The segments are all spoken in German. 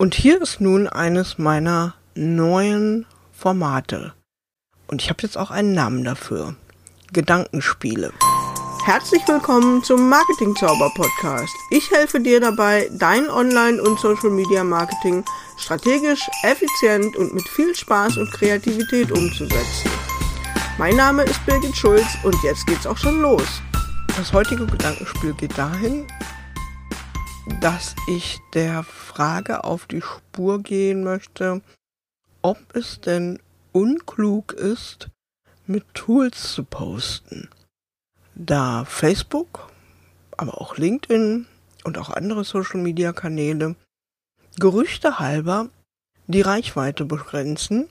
Und hier ist nun eines meiner neuen Formate. Und ich habe jetzt auch einen Namen dafür. Gedankenspiele. Herzlich willkommen zum Marketing Zauber Podcast. Ich helfe dir dabei, dein Online- und Social Media Marketing strategisch, effizient und mit viel Spaß und Kreativität umzusetzen. Mein Name ist Birgit Schulz und jetzt geht's auch schon los. Das heutige Gedankenspiel geht dahin, dass ich der Frage auf die Spur gehen möchte, ob es denn unklug ist, mit Tools zu posten. Da Facebook, aber auch LinkedIn und auch andere Social-Media-Kanäle Gerüchte halber die Reichweite begrenzen,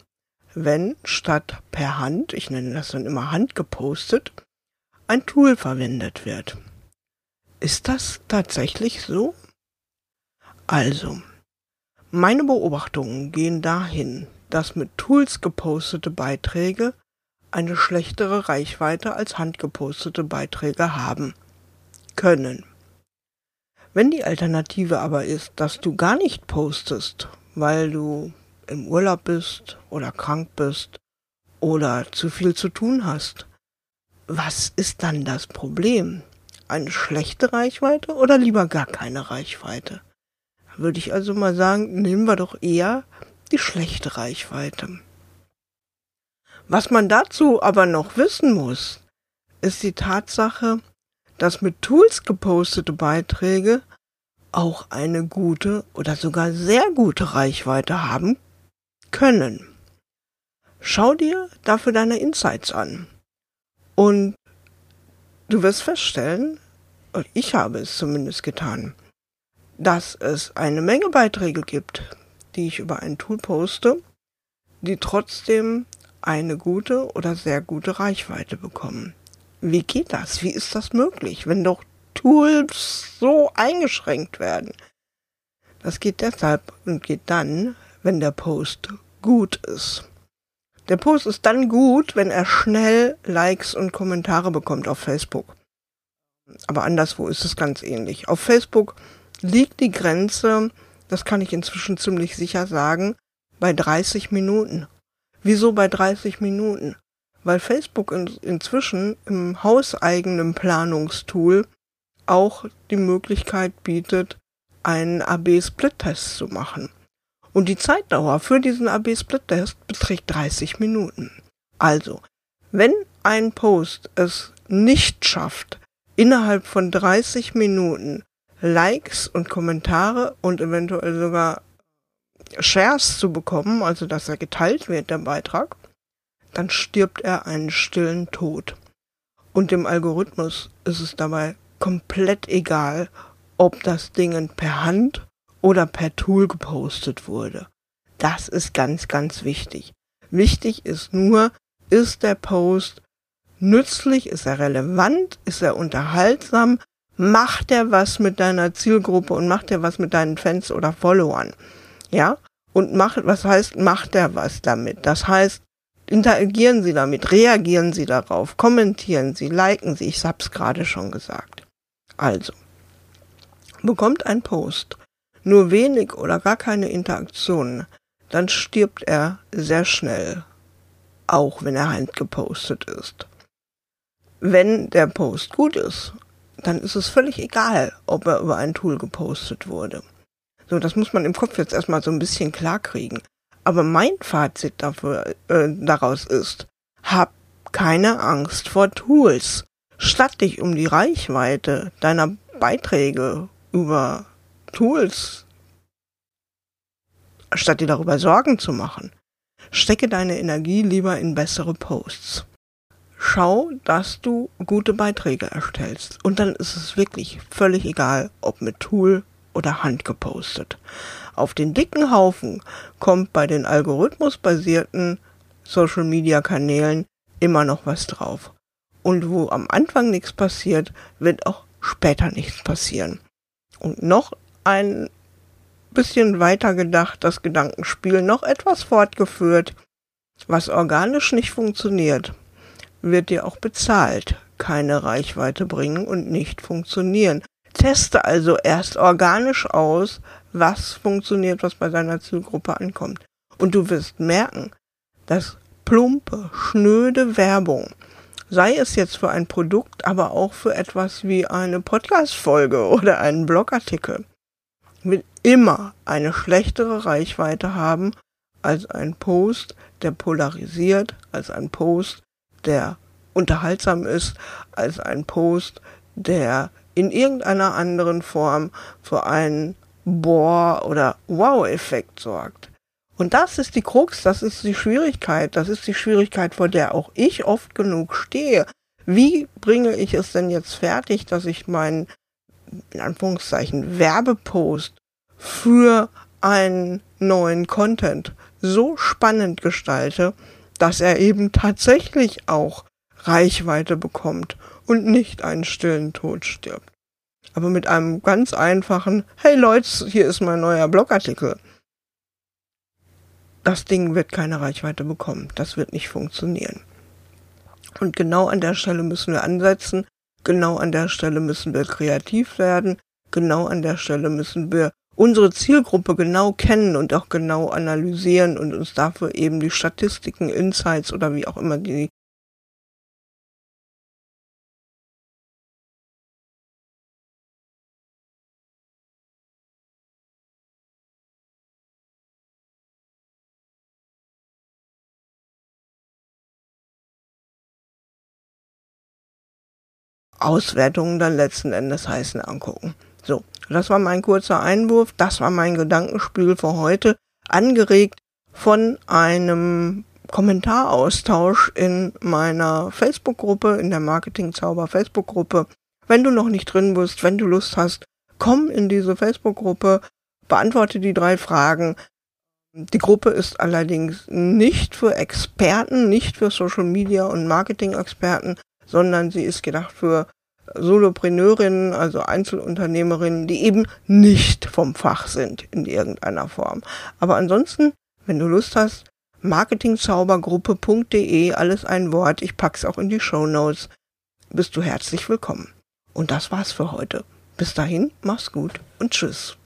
wenn statt per Hand, ich nenne das dann immer Hand gepostet, ein Tool verwendet wird. Ist das tatsächlich so? Also, meine Beobachtungen gehen dahin, dass mit Tools gepostete Beiträge eine schlechtere Reichweite als handgepostete Beiträge haben können. Wenn die Alternative aber ist, dass du gar nicht postest, weil du im Urlaub bist oder krank bist oder zu viel zu tun hast, was ist dann das Problem? Eine schlechte Reichweite oder lieber gar keine Reichweite? Würde ich also mal sagen, nehmen wir doch eher die schlechte Reichweite. Was man dazu aber noch wissen muss, ist die Tatsache, dass mit Tools gepostete Beiträge auch eine gute oder sogar sehr gute Reichweite haben können. Schau dir dafür deine Insights an. Und du wirst feststellen, ich habe es zumindest getan, dass es eine Menge Beiträge gibt, die ich über ein Tool poste, die trotzdem eine gute oder sehr gute Reichweite bekommen. Wie geht das? Wie ist das möglich, wenn doch Tools so eingeschränkt werden? Das geht deshalb und geht dann, wenn der Post gut ist. Der Post ist dann gut, wenn er schnell Likes und Kommentare bekommt auf Facebook. Aber anderswo ist es ganz ähnlich. Auf Facebook liegt die Grenze, das kann ich inzwischen ziemlich sicher sagen, bei 30 Minuten. Wieso bei 30 Minuten? Weil Facebook in, inzwischen im hauseigenen Planungstool auch die Möglichkeit bietet, einen AB-Split-Test zu machen. Und die Zeitdauer für diesen AB-Split-Test beträgt 30 Minuten. Also, wenn ein Post es nicht schafft, innerhalb von 30 Minuten Likes und Kommentare und eventuell sogar Shares zu bekommen, also dass er geteilt wird, der Beitrag, dann stirbt er einen stillen Tod. Und dem Algorithmus ist es dabei komplett egal, ob das Ding per Hand oder per Tool gepostet wurde. Das ist ganz, ganz wichtig. Wichtig ist nur, ist der Post nützlich, ist er relevant, ist er unterhaltsam, macht er was mit deiner Zielgruppe und macht er was mit deinen Fans oder Followern. Ja? Und macht, was heißt, macht er was damit? Das heißt, interagieren Sie damit, reagieren Sie darauf, kommentieren Sie, liken Sie, ich hab's gerade schon gesagt. Also, bekommt ein Post nur wenig oder gar keine Interaktionen, dann stirbt er sehr schnell, auch wenn er handgepostet ist. Wenn der Post gut ist dann ist es völlig egal, ob er über ein Tool gepostet wurde. So, das muss man im Kopf jetzt erstmal so ein bisschen klarkriegen. Aber mein Fazit dafür, äh, daraus ist, hab keine Angst vor Tools. Statt dich um die Reichweite deiner Beiträge über Tools, statt dir darüber Sorgen zu machen, stecke deine Energie lieber in bessere Posts schau, dass du gute Beiträge erstellst. Und dann ist es wirklich völlig egal, ob mit Tool oder Hand gepostet. Auf den dicken Haufen kommt bei den algorithmusbasierten Social Media Kanälen immer noch was drauf. Und wo am Anfang nichts passiert, wird auch später nichts passieren. Und noch ein bisschen weiter gedacht, das Gedankenspiel noch etwas fortgeführt, was organisch nicht funktioniert, wird dir auch bezahlt, keine Reichweite bringen und nicht funktionieren. Teste also erst organisch aus, was funktioniert, was bei deiner Zielgruppe ankommt. Und du wirst merken, dass plumpe, schnöde Werbung, sei es jetzt für ein Produkt, aber auch für etwas wie eine Podcast-Folge oder einen Blogartikel, wird immer eine schlechtere Reichweite haben als ein Post, der polarisiert, als ein Post, der unterhaltsam ist, als ein Post, der in irgendeiner anderen Form für einen Bohr- oder Wow-Effekt sorgt. Und das ist die Krux, das ist die Schwierigkeit, das ist die Schwierigkeit, vor der auch ich oft genug stehe. Wie bringe ich es denn jetzt fertig, dass ich meinen, in Anführungszeichen, Werbepost für einen neuen Content so spannend gestalte, dass er eben tatsächlich auch Reichweite bekommt und nicht einen stillen Tod stirbt. Aber mit einem ganz einfachen, hey Leute, hier ist mein neuer Blogartikel das Ding wird keine Reichweite bekommen. Das wird nicht funktionieren. Und genau an der Stelle müssen wir ansetzen. Genau an der Stelle müssen wir kreativ werden. Genau an der Stelle müssen wir unsere Zielgruppe genau kennen und auch genau analysieren und uns dafür eben die Statistiken, Insights oder wie auch immer die Auswertungen dann letzten Endes heißen angucken. Das war mein kurzer Einwurf, das war mein Gedankenspiel für heute, angeregt von einem Kommentaraustausch in meiner Facebook-Gruppe, in der Marketing-Zauber Facebook-Gruppe. Wenn du noch nicht drin bist, wenn du Lust hast, komm in diese Facebook-Gruppe, beantworte die drei Fragen. Die Gruppe ist allerdings nicht für Experten, nicht für Social Media und Marketing-Experten, sondern sie ist gedacht für Solopreneurinnen, also Einzelunternehmerinnen, die eben nicht vom Fach sind in irgendeiner Form. Aber ansonsten, wenn du Lust hast, marketingzaubergruppe.de, alles ein Wort, ich pack's auch in die Show Notes, bist du herzlich willkommen. Und das war's für heute. Bis dahin, mach's gut und tschüss.